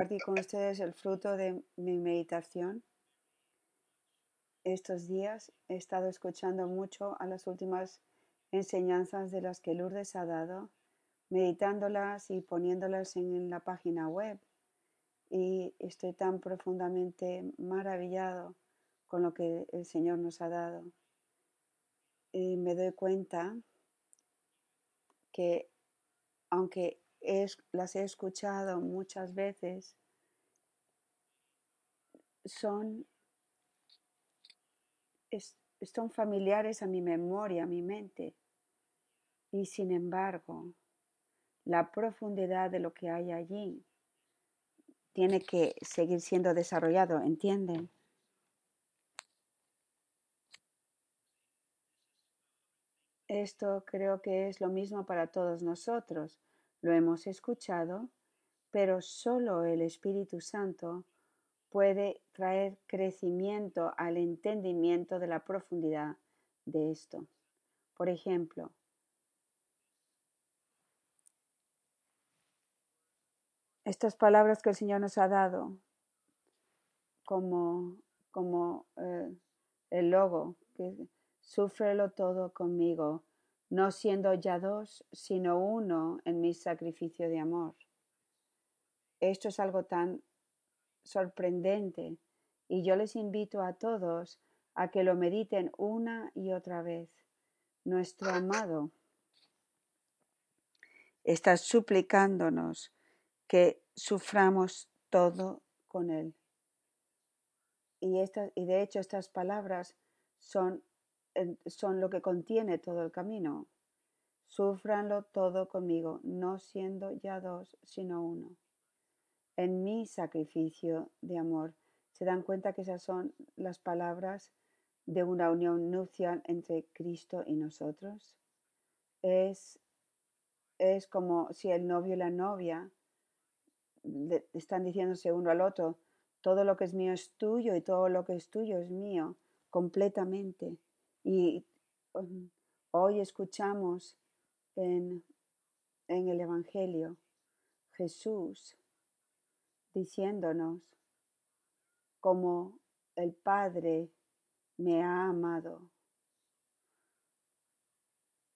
compartir con ustedes el fruto de mi meditación. Estos días he estado escuchando mucho a las últimas enseñanzas de las que Lourdes ha dado, meditándolas y poniéndolas en la página web. Y estoy tan profundamente maravillado con lo que el Señor nos ha dado. Y me doy cuenta que aunque las he escuchado muchas veces, son, son familiares a mi memoria, a mi mente. Y sin embargo, la profundidad de lo que hay allí tiene que seguir siendo desarrollado, ¿entienden? Esto creo que es lo mismo para todos nosotros. Lo hemos escuchado, pero solo el Espíritu Santo puede traer crecimiento al entendimiento de la profundidad de esto. Por ejemplo, estas palabras que el Señor nos ha dado como, como eh, el logo, que sufrelo todo conmigo, no siendo ya dos, sino uno en mi sacrificio de amor. Esto es algo tan sorprendente y yo les invito a todos a que lo mediten una y otra vez. Nuestro amado está suplicándonos que suframos todo con Él. Y, y de hecho estas palabras son son lo que contiene todo el camino. Súfranlo todo conmigo, no siendo ya dos, sino uno. En mi sacrificio de amor. ¿Se dan cuenta que esas son las palabras de una unión nupcial entre Cristo y nosotros? Es, es como si el novio y la novia están diciéndose uno al otro, todo lo que es mío es tuyo y todo lo que es tuyo es mío, completamente. Y um, hoy escuchamos en, en el Evangelio Jesús diciéndonos como el Padre me ha amado,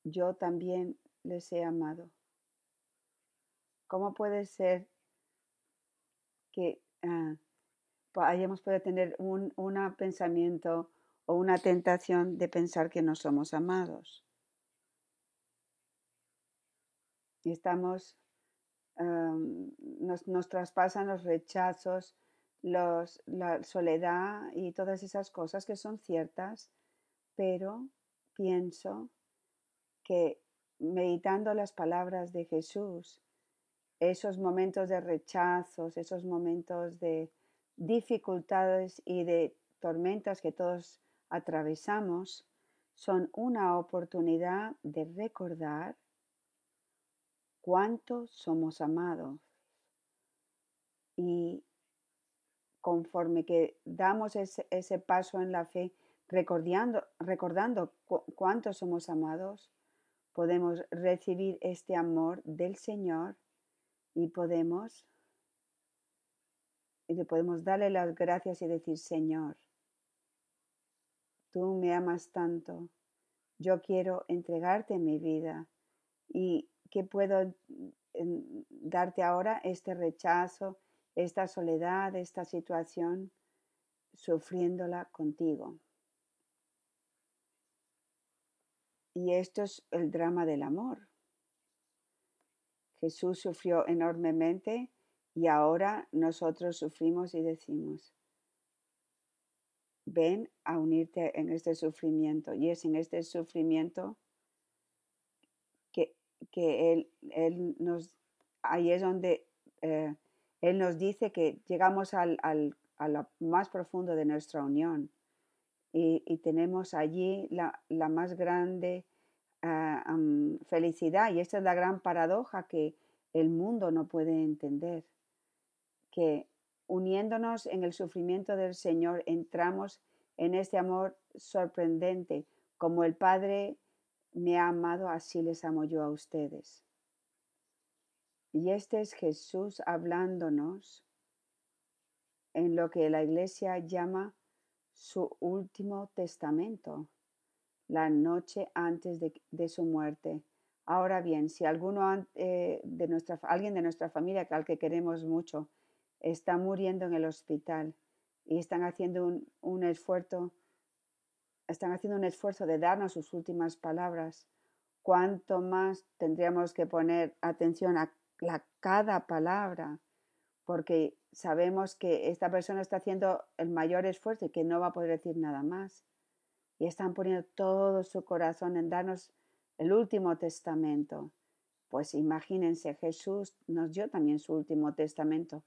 yo también les he amado. ¿Cómo puede ser que uh, hayamos podido tener un, un pensamiento o una tentación de pensar que no somos amados. Y estamos, nos, traspasan los rechazos, los, la soledad y todas esas cosas que son ciertas, pero pienso que meditando las palabras de Jesús, esos momentos de rechazos, esos momentos de dificultades y de tormentas que todos atravesamos son una oportunidad de recordar cuánto somos amados. Y conforme que damos ese, paso en la fe, recordando, recordando cuánto somos amados, podemos recibir este amor del Señor y podemos, y le podemos darle las gracias y decir, Señor, tú me amas tanto, yo quiero entregarte mi vida y que puedo darte ahora este rechazo, esta soledad, esta situación, sufriéndola contigo. Y esto es el drama del amor. Jesús sufrió enormemente y ahora nosotros sufrimos y decimos, ven a unirte en este sufrimiento. Y es en este sufrimiento que, que él, él, nos, ahí es donde eh, Él nos dice que llegamos al, al, a lo más profundo de nuestra unión y, y tenemos allí la, la más grande uh, felicidad. Y esta es la gran paradoja que el mundo no puede entender, que uniéndonos en el sufrimiento del Señor, entramos en este amor sorprendente. Como el Padre me ha amado, así les amo yo a ustedes. Y este es Jesús hablándonos en lo que la iglesia llama su último testamento, la noche antes de, su muerte. Ahora bien, si alguno eh, de nuestra, alguien de nuestra familia al que queremos mucho está muriendo en el hospital y están haciendo un, esfuerzo, están haciendo un esfuerzo de darnos sus últimas palabras, cuánto más tendríamos que poner atención a cada palabra, porque sabemos que esta persona está haciendo el mayor esfuerzo y que no va a poder decir nada más. Y están poniendo todo su corazón en darnos el último testamento. Pues imagínense, Jesús nos dio también su último testamento,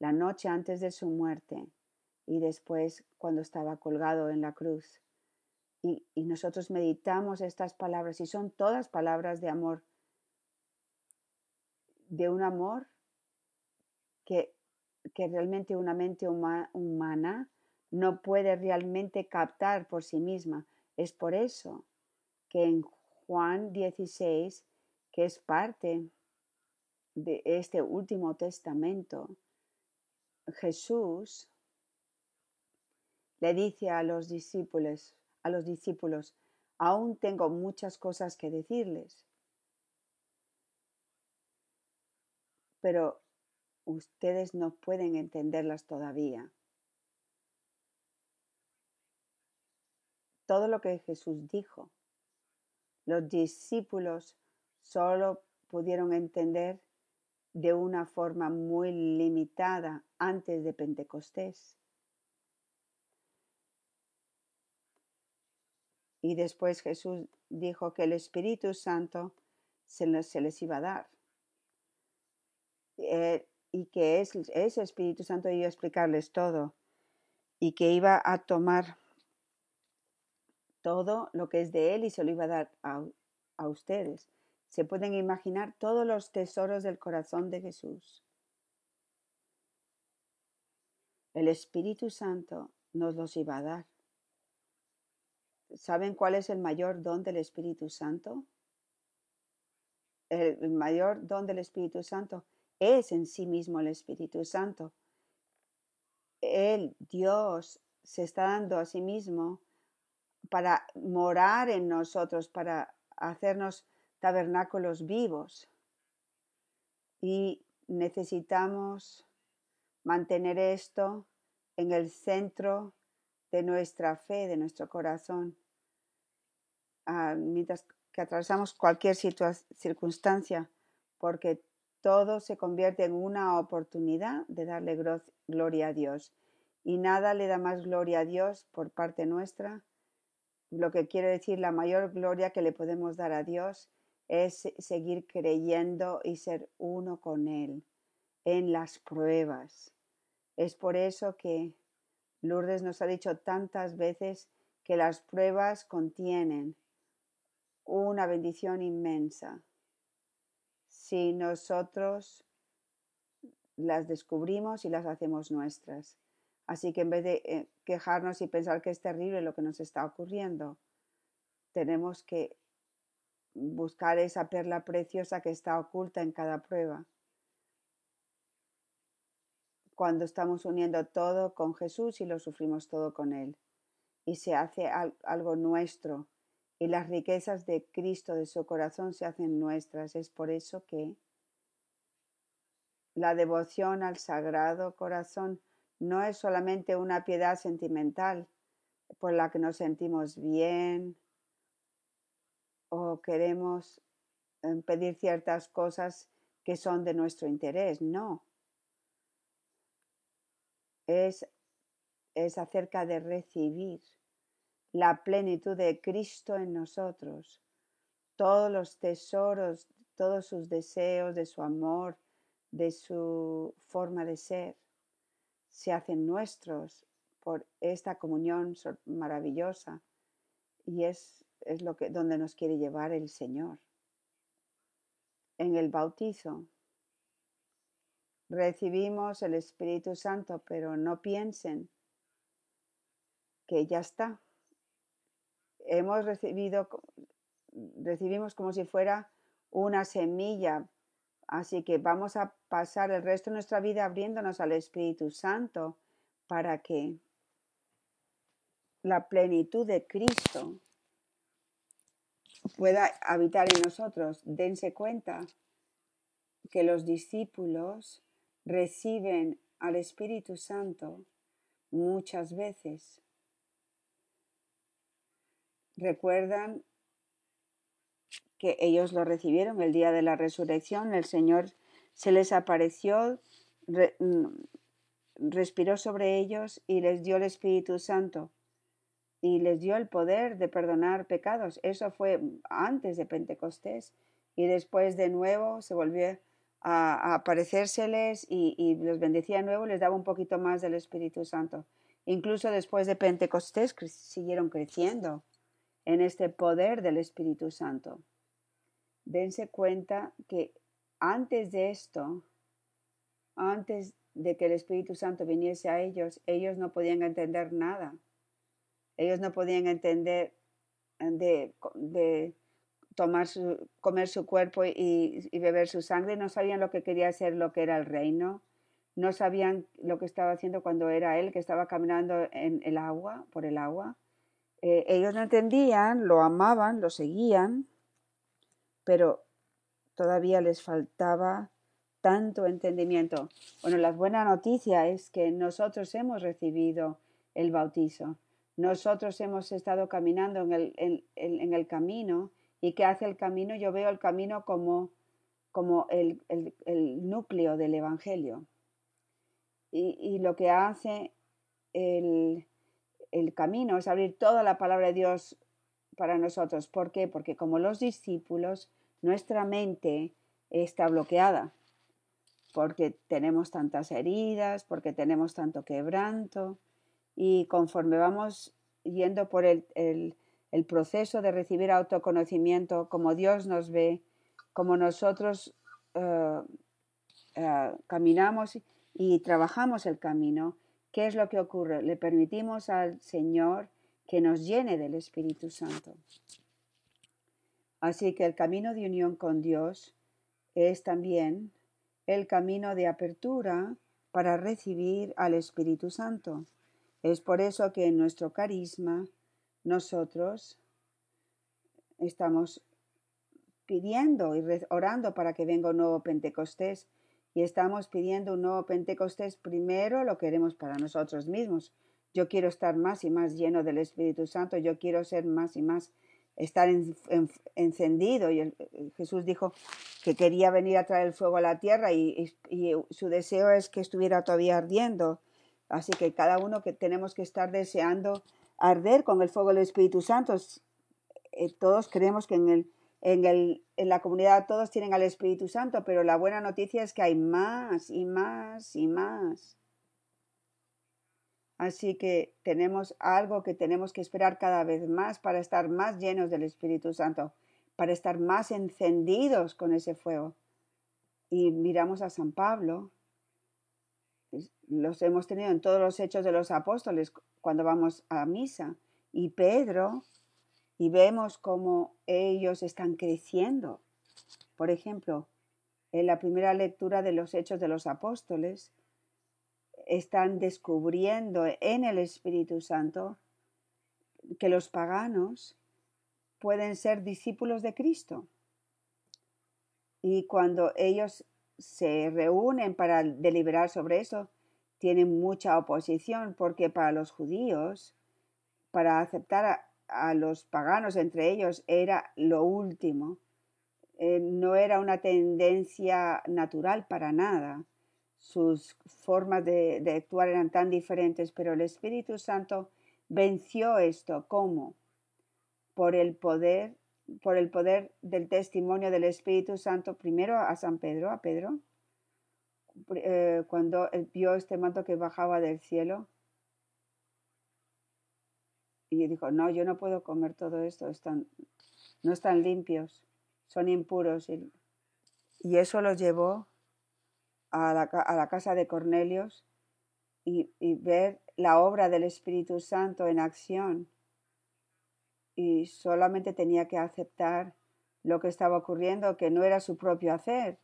la noche antes de su muerte y después cuando estaba colgado en la cruz y, nosotros meditamos estas palabras y son todas palabras de amor, de un amor que, que realmente una mente humana no puede realmente captar por sí misma. Es por eso que en Juan 16, que es parte de este último testamento, Jesús le dice a los discípulos, a los discípulos, aún tengo muchas cosas que decirles, pero ustedes no pueden entenderlas todavía. Todo lo que Jesús dijo, los discípulos solo pudieron entender de una forma muy limitada antes de Pentecostés. Y después Jesús dijo que el Espíritu Santo se les, iba a dar. Eh, y que es, ese Espíritu Santo iba a explicarles todo. Y que iba a tomar todo lo que es de Él y se lo iba a dar a, a ustedes. Se pueden imaginar todos los tesoros del corazón de Jesús. El Espíritu Santo nos los iba a dar. ¿Saben cuál es el mayor don del Espíritu Santo? El mayor don del Espíritu Santo es en sí mismo el Espíritu Santo. El Dios, se está dando a sí mismo para morar en nosotros, para hacernos tabernáculos vivos. Y necesitamos mantener esto en el centro de nuestra fe, de nuestro corazón. Ah, mientras que atravesamos cualquier circunstancia, porque todo se convierte en una oportunidad de darle gloria a Dios. Y nada le da más gloria a Dios por parte nuestra. Lo que quiere decir la mayor gloria que le podemos dar a Dios es seguir creyendo y ser uno con Él en las pruebas. Es por eso que Lourdes nos ha dicho tantas veces que las pruebas contienen una bendición inmensa. Si nosotros las descubrimos y las hacemos nuestras. Así que en vez de eh, quejarnos y pensar que es terrible lo que nos está ocurriendo, tenemos que buscar esa perla preciosa que está oculta en cada prueba cuando estamos uniendo todo con Jesús y lo sufrimos todo con Él. Y se hace algo nuestro. Y las riquezas de Cristo, de su corazón, se hacen nuestras. Es por eso que la devoción al Sagrado Corazón no es solamente una piedad sentimental por la que nos sentimos bien o queremos eh, pedir ciertas cosas que son de nuestro interés. No, es, es acerca de recibir la plenitud de Cristo en nosotros, todos los tesoros, todos sus deseos, de su amor, de su forma de ser, se hacen nuestros por esta comunión maravillosa y es, es lo que, donde nos quiere llevar el Señor. En el bautizo recibimos el Espíritu Santo, pero no piensen que ya está. Hemos recibido, recibimos como si fuera una semilla, así que vamos a pasar el resto de nuestra vida abriéndonos al Espíritu Santo para que la plenitud de Cristo pueda habitar en nosotros. Dense cuenta que los discípulos reciben al Espíritu Santo muchas veces. Recuerdan que ellos lo recibieron el día de la resurrección, el Señor se les apareció, mm, respiró sobre ellos y les dio el Espíritu Santo y les dio el poder de perdonar pecados. Eso fue antes de Pentecostés y después de nuevo se volvió a, aparecérseles y, y, los bendecía de nuevo, les daba un poquito más del Espíritu Santo. Incluso después de Pentecostés siguieron creciendo en este poder del Espíritu Santo. Dense cuenta que antes de esto, antes de que el Espíritu Santo viniese a ellos, ellos no podían entender nada. Ellos no podían entender de, de tomar su, comer su cuerpo y, beber su sangre, no sabían lo que quería ser, lo que era el reino, no sabían lo que estaba haciendo cuando era él, que estaba caminando en el agua, por el agua. Eh, ellos no entendían, lo amaban, lo seguían, pero todavía les faltaba tanto entendimiento. Bueno, la buena noticia es que nosotros hemos recibido el bautizo. Nosotros hemos estado caminando en el, en, en el camino y que hace el camino, yo veo el camino como, como el, el, núcleo del Evangelio. Y, y, lo que hace el, el camino es abrir toda la palabra de Dios para nosotros. ¿Por qué? Porque como los discípulos, nuestra mente está bloqueada, porque tenemos tantas heridas, porque tenemos tanto quebranto, y conforme vamos yendo por el, el, el proceso de recibir autoconocimiento, como Dios nos ve, como nosotros uh, uh, caminamos y trabajamos el camino, ¿qué es lo que ocurre? Le permitimos al Señor que nos llene del Espíritu Santo. Así que el camino de unión con Dios es también el camino de apertura para recibir al Espíritu Santo. Es por eso que en nuestro carisma nosotros estamos pidiendo y orando para que venga un nuevo Pentecostés y estamos pidiendo un nuevo Pentecostés primero lo queremos para nosotros mismos. Yo quiero estar más y más lleno del Espíritu Santo, yo quiero ser más y más estar en, en, encendido. Y Jesús dijo que quería venir a traer el fuego a la tierra y, su deseo es que estuviera todavía ardiendo. Así que cada uno que tenemos que estar deseando arder con el fuego del Espíritu Santo. Eh, todos creemos que en, el, en, el, en la comunidad todos tienen al Espíritu Santo, pero la buena noticia es que hay más y más y más. Así que tenemos algo que tenemos que esperar cada vez más para estar más llenos del Espíritu Santo, para estar más encendidos con ese fuego. Y miramos a San Pablo, los hemos tenido en todos los hechos de los apóstoles cuando vamos a misa, y Pedro, y vemos cómo ellos están creciendo. Por ejemplo, en la primera lectura de los hechos de los apóstoles, están descubriendo en el Espíritu Santo que los paganos pueden ser discípulos de Cristo. Y cuando ellos se reúnen para deliberar sobre eso, tienen mucha oposición porque para los judíos, para aceptar a, los paganos entre ellos era lo último. Eh, no era una tendencia natural para nada. Sus formas de, de actuar eran tan diferentes, pero el Espíritu Santo venció esto. ¿Cómo? Por el poder, por el poder del testimonio del Espíritu Santo, primero a San Pedro, a Pedro, eh, cuando vio este manto que bajaba del cielo. Y dijo, no, yo no puedo comer todo esto, están, no están limpios, son impuros. Y, eso los llevó a la, a la, casa de Cornelios y ver la obra del Espíritu Santo en acción. Y solamente tenía que aceptar lo que estaba ocurriendo, que no era su propio hacer,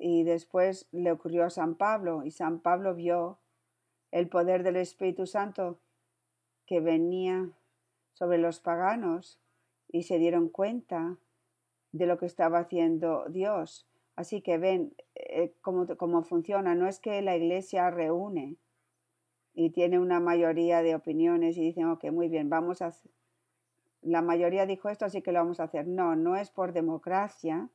y después le ocurrió a San Pablo y San Pablo vio el poder del Espíritu Santo que venía sobre los paganos y se dieron cuenta de lo que estaba haciendo Dios. Así que ven eh, cómo, cómo funciona. No es que la iglesia reúne y tiene una mayoría de opiniones y dicen, ok, muy bien, vamos a. La mayoría dijo esto, así que lo vamos a hacer. No, no es por democracia,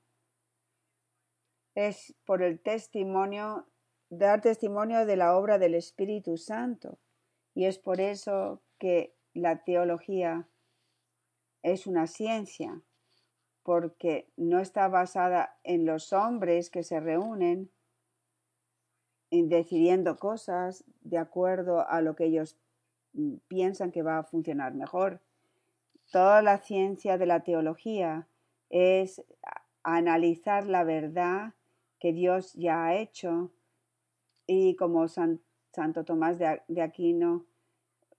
es por el testimonio, dar testimonio de la obra del Espíritu Santo. Y es por eso que la teología es una ciencia, porque no está basada en los hombres que se reúnen en decidiendo cosas de acuerdo a lo que ellos mm, piensan que va a funcionar mejor. Toda la ciencia de la teología es analizar la verdad que Dios ya ha hecho y como Santo Tomás de, Aquino,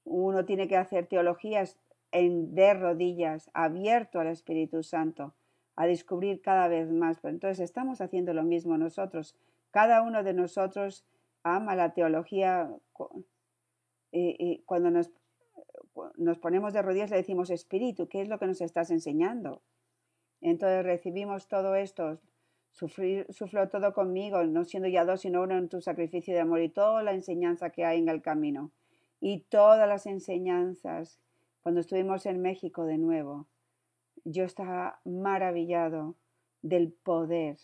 uno tiene que hacer teologías en, de rodillas, abierto al Espíritu Santo, a descubrir cada vez más. Pero entonces estamos haciendo lo mismo nosotros. Cada uno de nosotros ama la teología y, cuando nos, nos ponemos de rodillas le decimos Espíritu, ¿qué es lo que nos estás enseñando? Entonces recibimos todo esto, Sufrir, sufrió todo conmigo, no siendo ya dos, sino uno en tu sacrificio de amor y toda la enseñanza que hay en el camino. Y todas las enseñanzas, cuando estuvimos en México de nuevo, yo estaba maravillado del poder,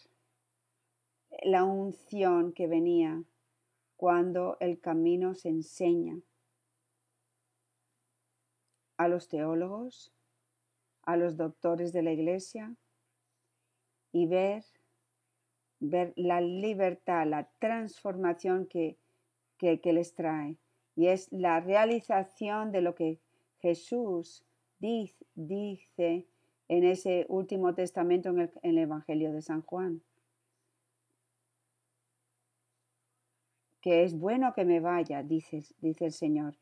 la unción que venía cuando el camino se enseña a los teólogos, a los doctores de la iglesia y ver ver la libertad, la transformación que, que, les trae. Y es la realización de lo que Jesús dice, en ese último testamento en el, Evangelio de San Juan. Que es bueno que me vaya, dice, dice el Señor,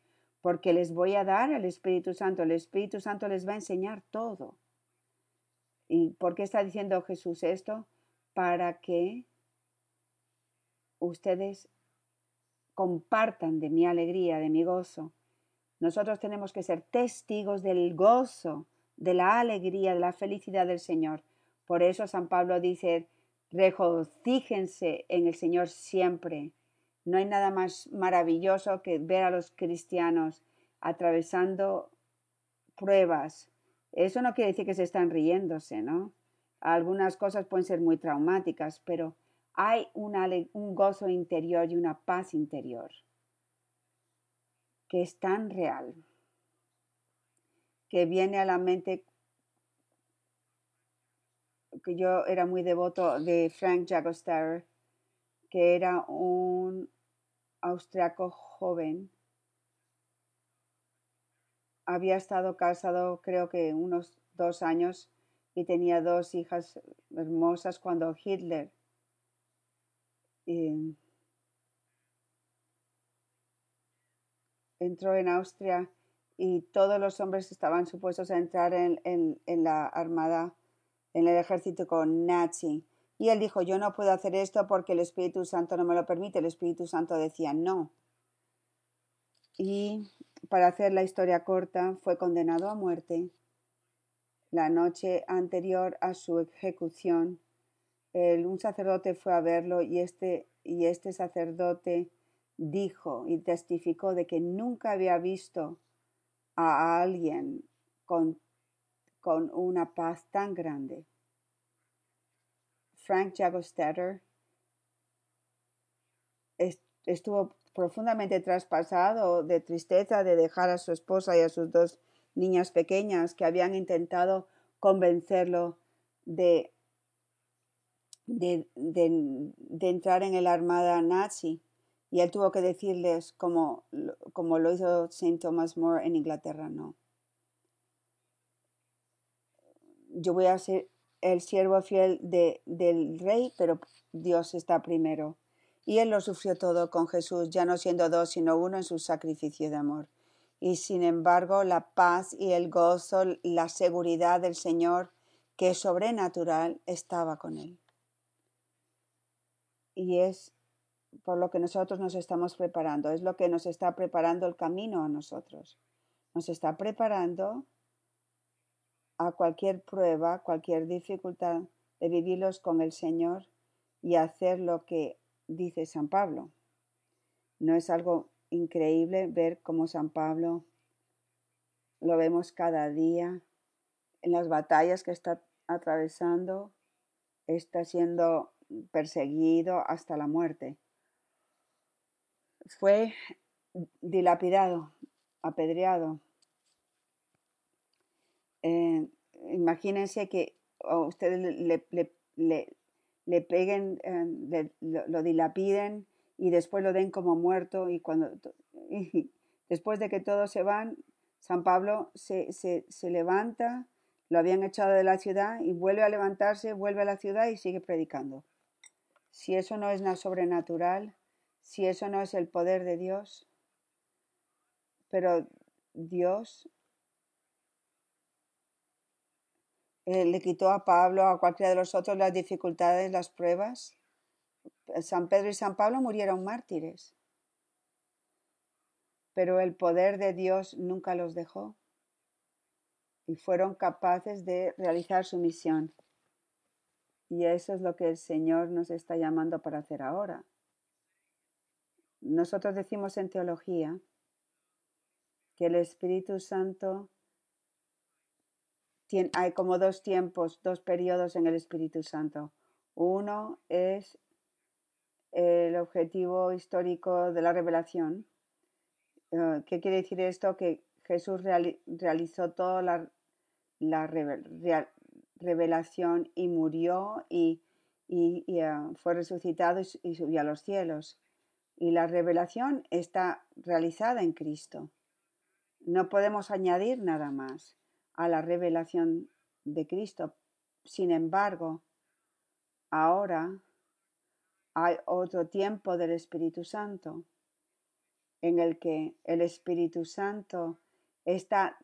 porque les voy a dar al Espíritu Santo. El Espíritu Santo les va a enseñar todo. ¿Y por qué está diciendo Jesús esto? para que ustedes compartan de mi alegría, de mi gozo. Nosotros tenemos que ser testigos del gozo, de la alegría, de la felicidad del Señor. Por eso San Pablo dice, regocíjense en el Señor siempre. No hay nada más maravilloso que ver a los cristianos atravesando pruebas. Eso no quiere decir que se están riéndose, ¿no? Algunas cosas pueden ser muy traumáticas, pero hay un gozo interior y una paz interior que es tan real, que viene a la mente que yo era muy devoto de Frank Jagoster, que era un austriaco joven. Había estado casado creo que unos dos años y tenía dos hijas hermosas cuando Hitler eh, entró en Austria y todos los hombres estaban supuestos a entrar en, en, la armada, en el ejército con nazi. Y él dijo, yo no puedo hacer esto porque el Espíritu Santo no me lo permite. El Espíritu Santo decía no. Y para hacer la historia corta, fue condenado a muerte la noche anterior a su ejecución, un sacerdote fue a verlo y este, y este sacerdote dijo y testificó de que nunca había visto a alguien con, con una paz tan grande. Frank Jagostetter estuvo profundamente traspasado de tristeza de dejar a su esposa y a sus dos niñas pequeñas que habían intentado convencerlo de, de, entrar en la armada nazi. Y él tuvo que decirles, como, como lo hizo St. Thomas More en Inglaterra, no. Yo voy a ser el siervo fiel de, del rey, pero Dios está primero. Y él lo sufrió todo con Jesús, ya no siendo dos, sino uno en su sacrificio de amor y sin embargo la paz y el gozo, la seguridad del Señor, que es sobrenatural, estaba con él. Y es por lo que nosotros nos estamos preparando, es lo que nos está preparando el camino a nosotros. Nos está preparando a cualquier prueba, cualquier dificultad de vivirlos con el Señor y hacer lo que dice San Pablo. No es algo increíble ver cómo San Pablo lo vemos cada día en las batallas que está atravesando, está siendo perseguido hasta la muerte. Fue dilapidado, apedreado. Eh, imagínense que ustedes le, peguen, eh, lo, dilapiden y después lo den como muerto y cuando después de que todos se van, San Pablo se, se, se levanta, lo habían echado de la ciudad y vuelve a levantarse, vuelve a la ciudad y sigue predicando. Si eso no es nada sobrenatural, si eso no es el poder de Dios, pero Dios eh, le quitó a Pablo, a cualquiera de los otros, las dificultades, las pruebas. San Pedro y San Pablo murieron mártires, pero el poder de Dios nunca los dejó y fueron capaces de realizar su misión. Y eso es lo que el Señor nos está llamando para hacer ahora. Nosotros decimos en teología que el Espíritu Santo hay como dos tiempos, dos periodos en el Espíritu Santo. Uno es el objetivo histórico de la revelación. Eh, ¿Qué quiere decir esto? Que Jesús realizó toda la, revelación y murió y, eh, fue resucitado y, subió a los cielos. Y la revelación está realizada en Cristo. No podemos añadir nada más a la revelación de Cristo. Sin embargo, ahora hay otro tiempo del Espíritu Santo en el que el Espíritu Santo está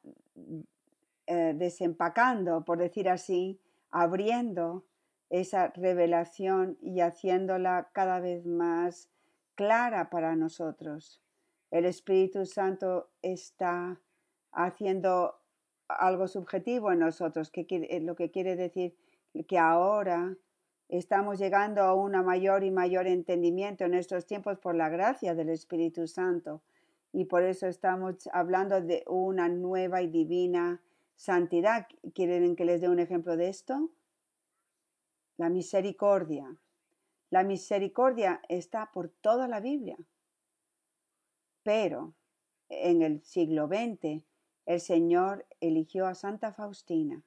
eh, desempacando, por decir así, abriendo esa revelación y haciéndola cada vez más clara para nosotros. El Espíritu Santo está haciendo algo subjetivo en nosotros, que eh, lo que quiere decir que ahora estamos llegando a un mayor y mayor entendimiento en estos tiempos por la gracia del Espíritu Santo y por eso estamos hablando de una nueva y divina santidad. ¿Quieren que les dé un ejemplo de esto? La misericordia. La misericordia está por toda la Biblia. Pero en el siglo XX el Señor eligió a Santa Faustina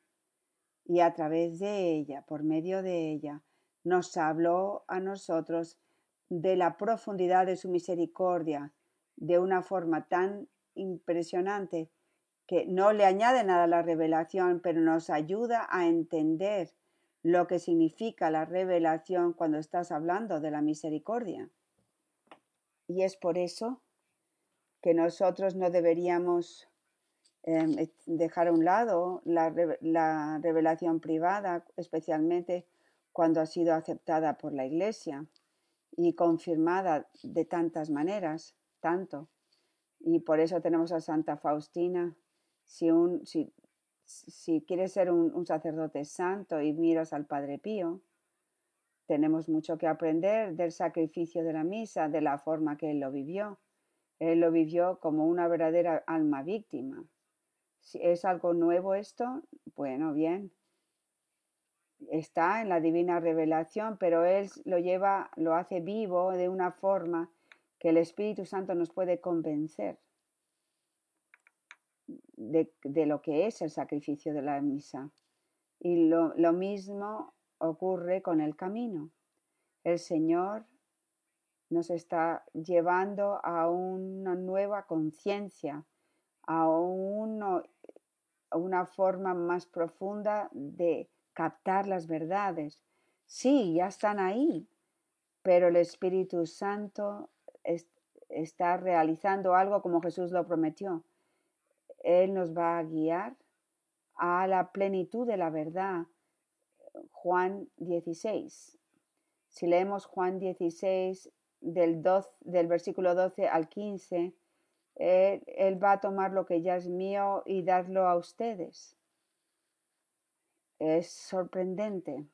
y a través de ella, por medio de ella, nos habló a nosotros de la profundidad de su misericordia, de una forma tan impresionante que no le añade nada a la revelación, pero nos ayuda a entender lo que significa la revelación cuando estás hablando de la misericordia. Y es por eso que nosotros no deberíamos em, dejar a un lado la, la revelación privada, especialmente cuando ha sido aceptada por la Iglesia y confirmada de tantas maneras tanto. Y por eso tenemos a Santa Faustina. Si, un, si, si quieres ser un, sacerdote santo y miras al Padre Pío, tenemos mucho que aprender del sacrificio de la misa, de la forma que él lo vivió. Él lo vivió como una verdadera alma víctima. Si es algo nuevo esto, bueno, bien. Está en la divina revelación, pero él lo lleva, lo hace vivo de una forma que el Espíritu Santo nos puede convencer de, lo que es el sacrificio de la misa. Y lo, lo mismo ocurre con el camino. El Señor nos está llevando a una nueva conciencia, a, una forma más profunda de captar las verdades. Sí, ya están ahí, pero el Espíritu Santo está realizando algo como Jesús lo prometió. Él nos va a guiar a la plenitud de la verdad. Juan 16. Si leemos Juan 16, del, 12, del versículo 12 al 15, él, va a tomar lo que ya es mío y darlo a ustedes. Es sorprendente.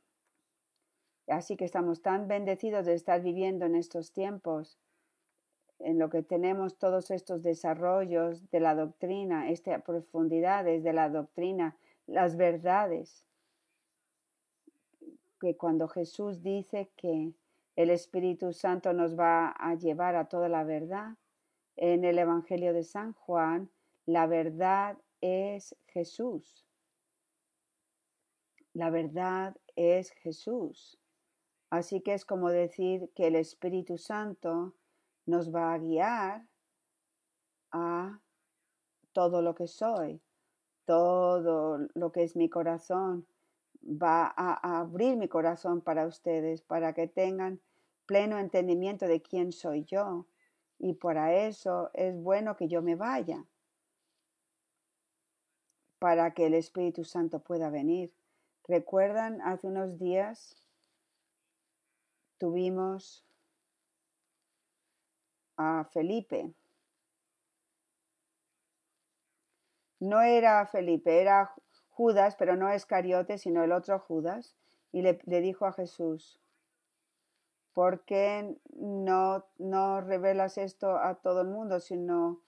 Así que estamos tan bendecidos de estar viviendo en estos tiempos, en lo que tenemos todos estos desarrollos de la doctrina, estas profundidades de la doctrina, las verdades que cuando Jesús dice que el Espíritu Santo nos va a llevar a toda la verdad, en el Evangelio de San Juan, la verdad es Jesús. La verdad es Jesús. Así que es como decir que el Espíritu Santo nos va a guiar a todo lo que soy, todo lo que es mi corazón, va a, abrir mi corazón para ustedes, para que tengan pleno entendimiento de quién soy yo. Y para eso es bueno que yo me vaya, para que el Espíritu Santo pueda venir. ¿Recuerdan hace unos días tuvimos a Felipe? No era Felipe, era Judas, pero no Escariote, sino el otro Judas, y le, dijo a Jesús, ¿por qué no, no revelas esto a todo el mundo, sino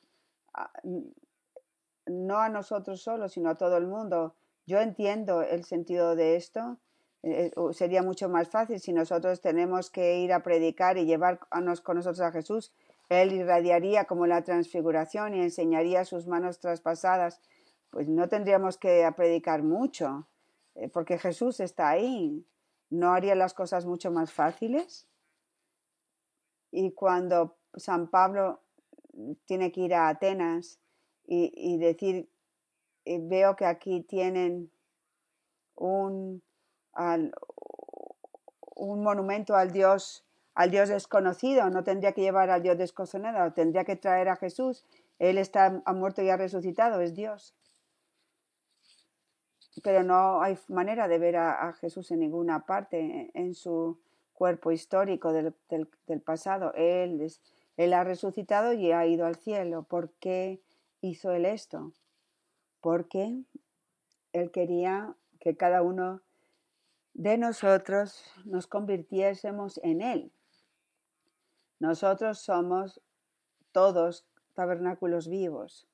no a nosotros solos, sino a todo el mundo? Yo entiendo el sentido de esto. Eh, sería mucho más fácil si nosotros tenemos que ir a predicar y llevarnos con nosotros a Jesús. Él irradiaría como la transfiguración y enseñaría sus manos traspasadas pues no tendríamos que predicar mucho, eh, porque Jesús está ahí. ¿No haría las cosas mucho más fáciles? Y cuando San Pablo tiene que ir a Atenas y, decir, eh, veo que aquí tienen un, un monumento al Dios, al Dios desconocido, no tendría que llevar al Dios desconocido, tendría que traer a Jesús. Él está ha muerto y ha resucitado, es Dios pero no hay manera de ver a, Jesús en ninguna parte en su cuerpo histórico del, pasado. Él, él ha resucitado y ha ido al cielo. ¿Por qué hizo Él esto? Porque Él quería que cada uno de nosotros nos convirtiésemos en Él. Nosotros somos todos tabernáculos vivos.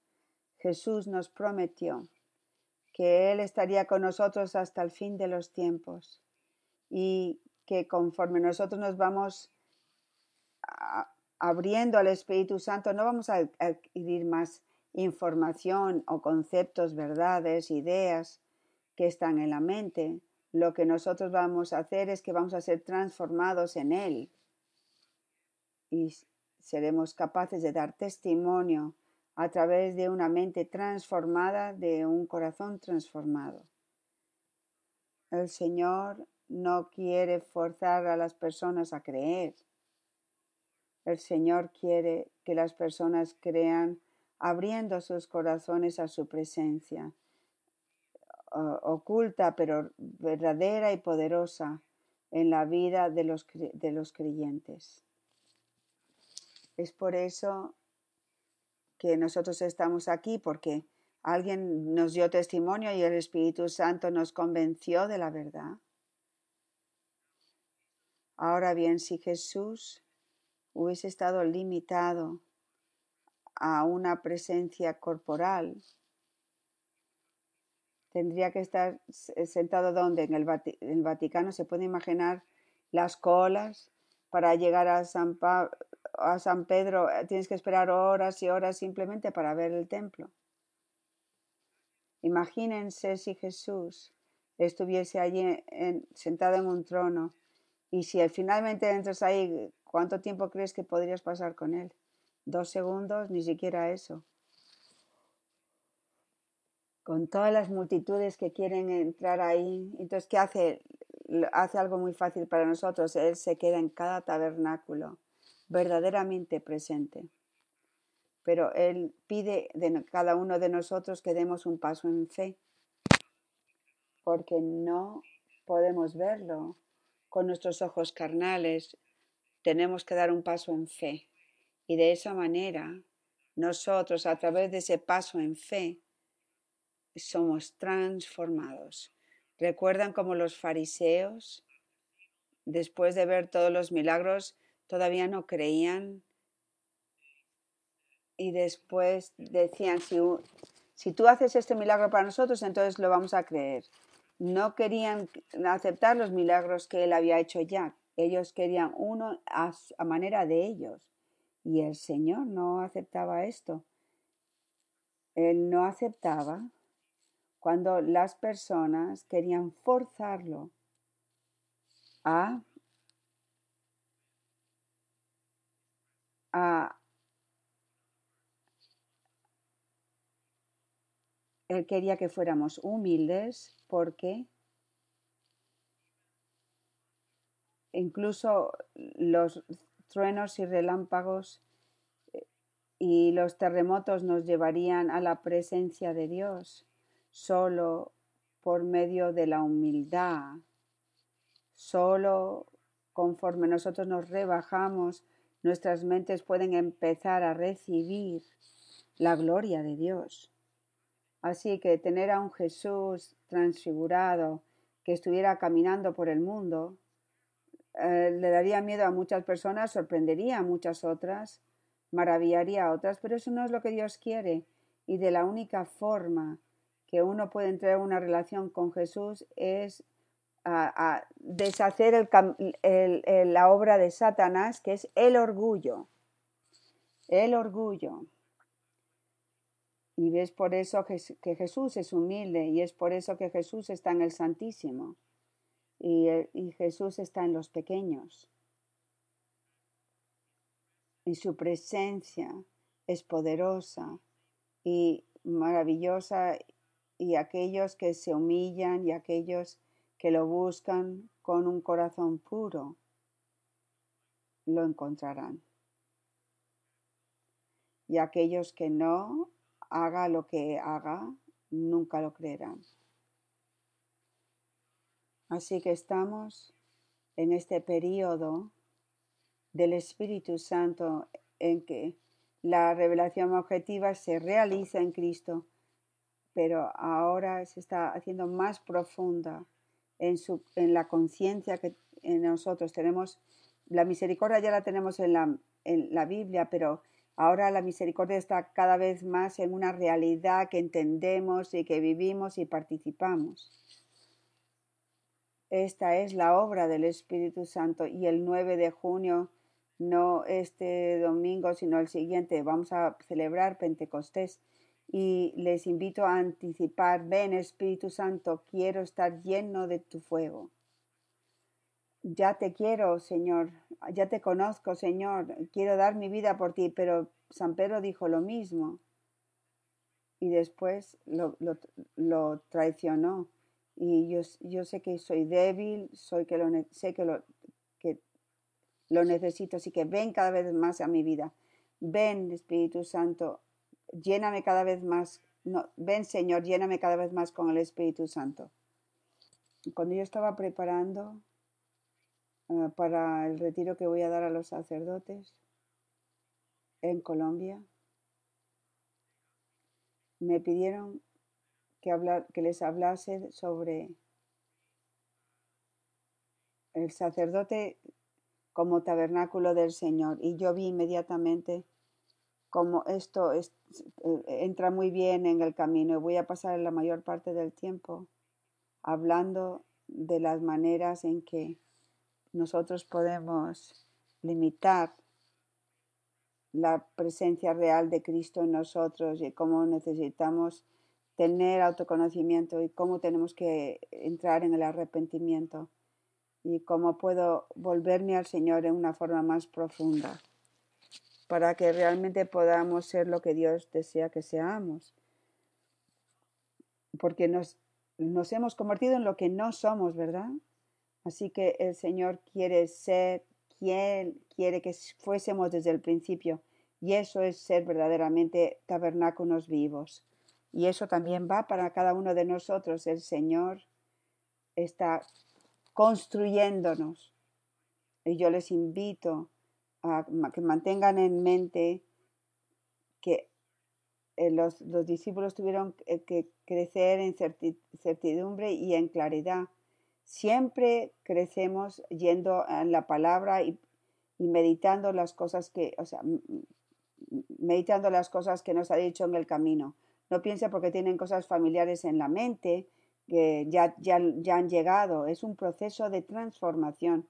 Jesús nos prometió que Él estaría con nosotros hasta el fin de los tiempos y que conforme nosotros nos vamos abriendo al Espíritu Santo, no vamos a adquirir más información o conceptos, verdades, ideas que están en la mente. Lo que nosotros vamos a hacer es que vamos a ser transformados en Él y seremos capaces de dar testimonio a través de una mente transformada, de un corazón transformado. El Señor no quiere forzar a las personas a creer. El Señor quiere que las personas crean abriendo sus corazones a su presencia, oculta pero verdadera y poderosa en la vida de los, de los creyentes. Es por eso que nosotros estamos aquí porque alguien nos dio testimonio y el Espíritu Santo nos convenció de la verdad. Ahora bien, si Jesús hubiese estado limitado a una presencia corporal, tendría que estar sentado donde en el, Vaticano. Se puede imaginar las colas para llegar a San, Pablo a San Pedro eh, tienes que esperar horas y horas simplemente para ver el templo. Imagínense si Jesús estuviese allí sentado en un trono y si finalmente entras ahí, ¿cuánto tiempo crees que podrías pasar con él? ¿Dos segundos? Ni siquiera eso. Con todas las multitudes que quieren entrar ahí, entonces, ¿qué hace? Hace algo muy fácil para nosotros. Él se queda en cada tabernáculo verdaderamente presente. Pero Él pide de cada uno de nosotros que demos un paso en fe, porque no podemos verlo con nuestros ojos carnales, tenemos que dar un paso en fe. Y de esa manera, nosotros, a través de ese paso en fe, somos transformados. ¿Recuerdan cómo los fariseos, después de ver todos los milagros, todavía no creían? Y después decían, si, si tú haces este milagro para nosotros, entonces lo vamos a creer. No querían aceptar los milagros que él había hecho ya. Ellos querían uno a, manera de ellos. Y el Señor no aceptaba esto. Él no aceptaba cuando las personas querían forzarlo a, a él quería que fuéramos humildes porque incluso los truenos y relámpagos eh, y los terremotos nos llevarían a la presencia de Dios solo por medio de la humildad, solo conforme nosotros nos rebajamos, nuestras mentes pueden empezar a recibir la gloria de Dios. Así que tener a un Jesús transfigurado que estuviera caminando por el mundo eh, le daría miedo a muchas personas, sorprendería a muchas otras, maravillaría a otras, pero eso no es lo que Dios quiere. Y de la única forma que uno puede entrar en una relación con Jesús es a, deshacer la obra de Satanás, que es el orgullo. El orgullo. Y ves por eso que Jesús es humilde y es por eso que Jesús está en el Santísimo y, y Jesús está en los pequeños. Y su presencia es poderosa y maravillosa y aquellos que se humillan y aquellos que lo buscan con un corazón puro lo encontrarán. Y aquellos que no haga lo que haga, nunca lo creerán. Así que estamos en este periodo del Espíritu Santo en que la revelación objetiva se realiza en Cristo, pero ahora se está haciendo más profunda en, su, en la conciencia que en nosotros tenemos. La misericordia ya la tenemos en la, en la Biblia, pero Ahora la misericordia está cada vez más en una realidad que entendemos y que vivimos y participamos. Esta es la obra del Espíritu Santo y el 9 de junio, no este domingo, sino el siguiente, vamos a celebrar Pentecostés y les invito a anticipar, ven Espíritu Santo, quiero estar lleno de tu fuego ya te quiero, Señor, ya te conozco, Señor, quiero dar mi vida por ti, pero San Pedro dijo lo mismo y después lo, lo, traicionó. Y yo, yo, sé que soy débil, soy que lo, sé que lo, que lo necesito, así que ven cada vez más a mi vida. Ven, Espíritu Santo, lléname cada vez más. Ven, Señor, lléname cada vez más con el Espíritu Santo. Cuando yo estaba preparando Ah, para el retiro que voy a dar a los sacerdotes en Colombia. Me pidieron que, que les hablase sobre el sacerdote como tabernáculo del Señor. Y yo vi inmediatamente cómo esto eh, entra muy bien en el camino. Voy a pasar la mayor parte del tiempo hablando de las maneras en que nosotros podemos limitar la presencia real de Cristo en nosotros y cómo necesitamos tener autoconocimiento y cómo tenemos que entrar en el arrepentimiento y cómo puedo volverme al Señor en una forma más profunda para que realmente podamos ser lo que Dios desea que seamos. Porque nos, nos hemos convertido en lo que no somos, ¿verdad? Así que el Señor quiere ser quien quiere que fuésemos desde el principio. Y eso es ser verdaderamente tabernáculos vivos. Y eso también va para cada uno de nosotros. El Señor está construyéndonos Y yo les invito a que mantengan en mente que eh, los, los, discípulos tuvieron que crecer en certidumbre y en claridad. Siempre crecemos yendo a la palabra y, y meditando las cosas que, o sea, meditando las cosas que nos ha dicho en el camino. No piense porque tienen cosas familiares en la mente que ya, ya, ya han llegado. Es un proceso de transformación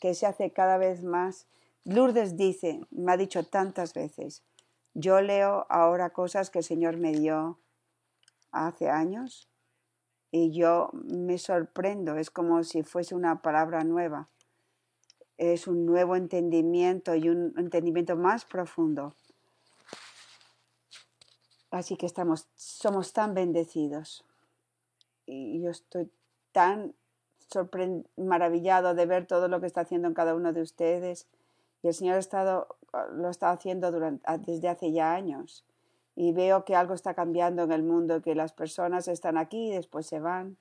que se hace cada vez más. Lourdes dice, me ha dicho tantas veces, yo leo ahora cosas que el Señor me dio hace años y yo me sorprendo, es como si fuese una palabra nueva. Es un nuevo entendimiento y un entendimiento más profundo. Así que estamos, somos tan bendecidos. Y yo estoy tan maravillado de ver todo lo que está haciendo en cada uno de ustedes. Y el Señor ha estado, lo está haciendo desde hace ya años. Y veo que algo está cambiando en el mundo, que las personas están aquí y después se van.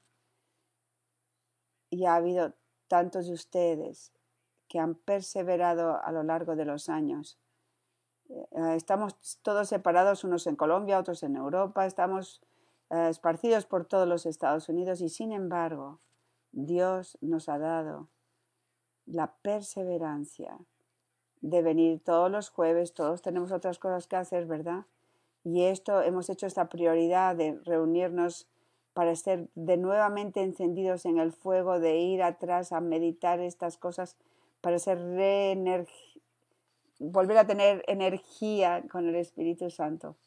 Y ha habido tantos de ustedes que han perseverado a lo largo de los años eh, estamos todos separados, unos en Colombia, otros en Europa, estamos eh, esparcidos por todos los Estados Unidos y sin embargo Dios nos ha dado la perseverancia de venir todos los jueves, todos tenemos otras cosas que hacer, ¿verdad? Y esto hemos hecho esta prioridad de reunirnos para estar de nuevamente encendidos en el fuego, de ir atrás a meditar estas cosas, para ser volver a tener energía con el Espíritu Santo.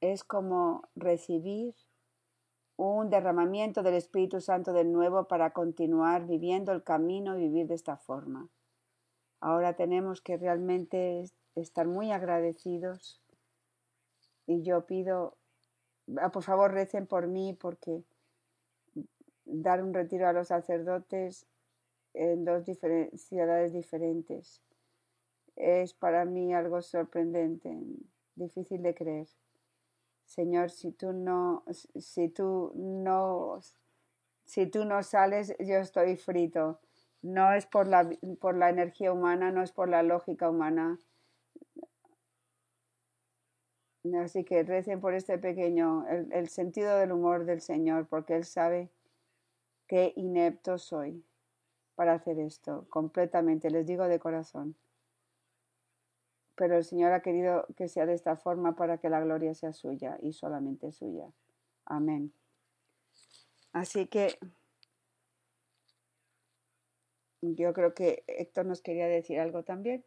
Es como recibir un derramamiento del Espíritu Santo de nuevo para continuar viviendo el camino y vivir de esta forma. Ahora tenemos que realmente estar muy agradecidos y yo pido, ah, por favor recen por mí porque dar un retiro a los sacerdotes en dos ciudades diferentes. Es para mí algo sorprendente, difícil de creer. Señor, si tú no, si tú no, si tú no sales, yo estoy frito. No es por la, por la energía humana, no es por la lógica humana. Así que recen por este pequeño, el, el sentido del humor del Señor, porque Él sabe qué inepto soy para hacer esto, completamente, les digo de corazón. Pero el Señor ha querido que sea de esta forma para que la gloria sea suya y solamente suya. Amén. Así que yo creo que Héctor nos quería decir algo también.